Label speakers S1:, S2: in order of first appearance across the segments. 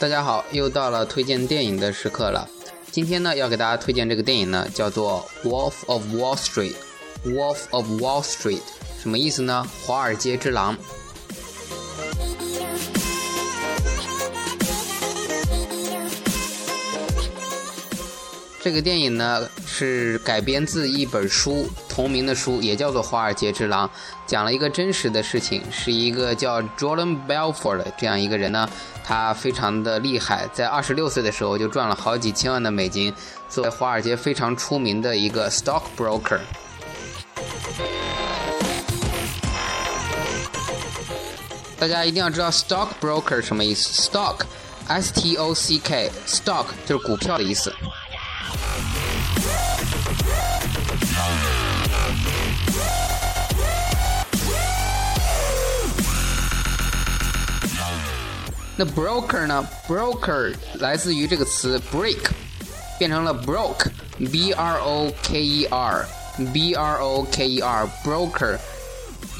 S1: 大家好，又到了推荐电影的时刻了。今天呢，要给大家推荐这个电影呢，叫做《Wolf of Wall Street》。Wolf of Wall Street 什么意思呢？华尔街之狼。这个电影呢是改编自一本书，同名的书也叫做《华尔街之狼》，讲了一个真实的事情，是一个叫 Jordan Belfort 的这样一个人呢，他非常的厉害，在二十六岁的时候就赚了好几千万的美金，作为华尔街非常出名的一个 stockbroker。大家一定要知道 stockbroker 什么意思，stock，s t o c k，stock 就是股票的意思。那 broker 呢？broker 来自于这个词 break，变成了 broke，b r o k e r，b r o k e r，broker。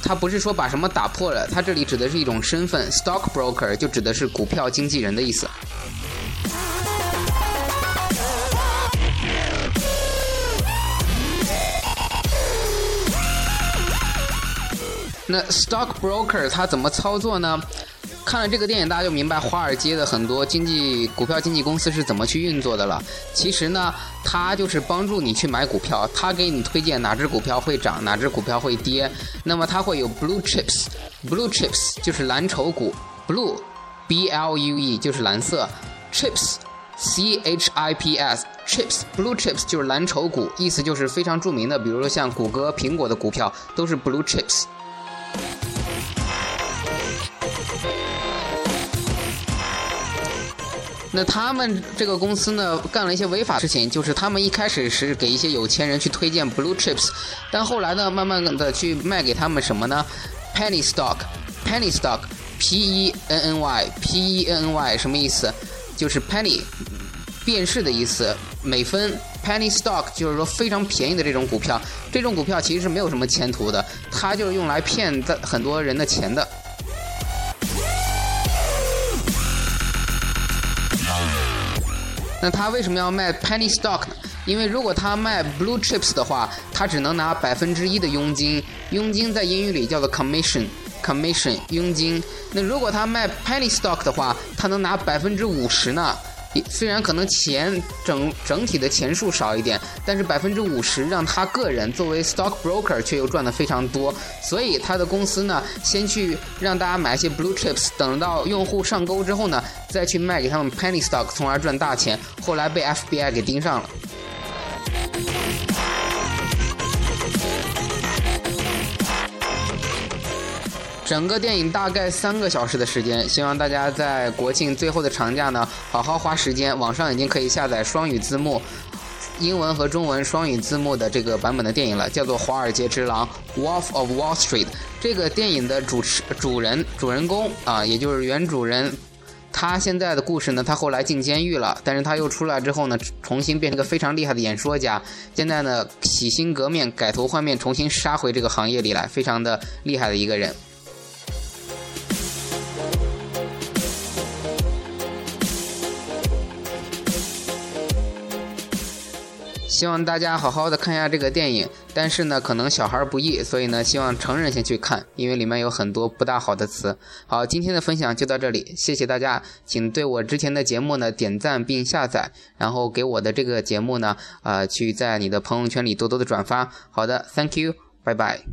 S1: 它不是说把什么打破了，它这里指的是一种身份，stockbroker 就指的是股票经纪人的意思。 那 stockbroker 它怎么操作呢？看了这个电影，大家就明白华尔街的很多经济股票经纪公司是怎么去运作的了。其实呢，它就是帮助你去买股票，它给你推荐哪只股票会涨，哪只股票会跌。那么它会有 blue chips，blue chips 就是蓝筹股，blue，b l u e 就是蓝色，chips，c h i p s，chips，blue chips 就是蓝筹股，意思就是非常著名的，比如说像谷歌、苹果的股票都是 blue chips。那他们这个公司呢，干了一些违法事情，就是他们一开始是给一些有钱人去推荐 blue chips，但后来呢，慢慢的去卖给他们什么呢？penny stock，penny stock，p e n n y，p e n n y 什么意思？就是 penny，便士的意思，美分。penny stock 就是说非常便宜的这种股票，这种股票其实是没有什么前途的，它就是用来骗的很多人的钱的。那他为什么要卖 penny stock 呢？因为如果他卖 blue chips 的话，他只能拿百分之一的佣金，佣金在英语里叫做 commission，commission 佣金。那如果他卖 penny stock 的话，他能拿百分之五十呢？虽然可能钱整整体的钱数少一点，但是百分之五十让他个人作为 stock broker 却又赚的非常多，所以他的公司呢，先去让大家买一些 blue chips，等到用户上钩之后呢，再去卖给他们 penny stock，从而赚大钱。后来被 FBI 给盯上了。整个电影大概三个小时的时间，希望大家在国庆最后的长假呢，好好花时间。网上已经可以下载双语字幕，英文和中文双语字幕的这个版本的电影了，叫做《华尔街之狼》（Wolf of Wall Street）。这个电影的主持主人主人公啊，也就是原主人，他现在的故事呢，他后来进监狱了，但是他又出来之后呢，重新变成个非常厉害的演说家，现在呢洗心革面，改头换面，重新杀回这个行业里来，非常的厉害的一个人。希望大家好好的看一下这个电影，但是呢，可能小孩不易，所以呢，希望成人先去看，因为里面有很多不大好的词。好，今天的分享就到这里，谢谢大家，请对我之前的节目呢点赞并下载，然后给我的这个节目呢，呃，去在你的朋友圈里多多的转发。好的，Thank you，拜拜。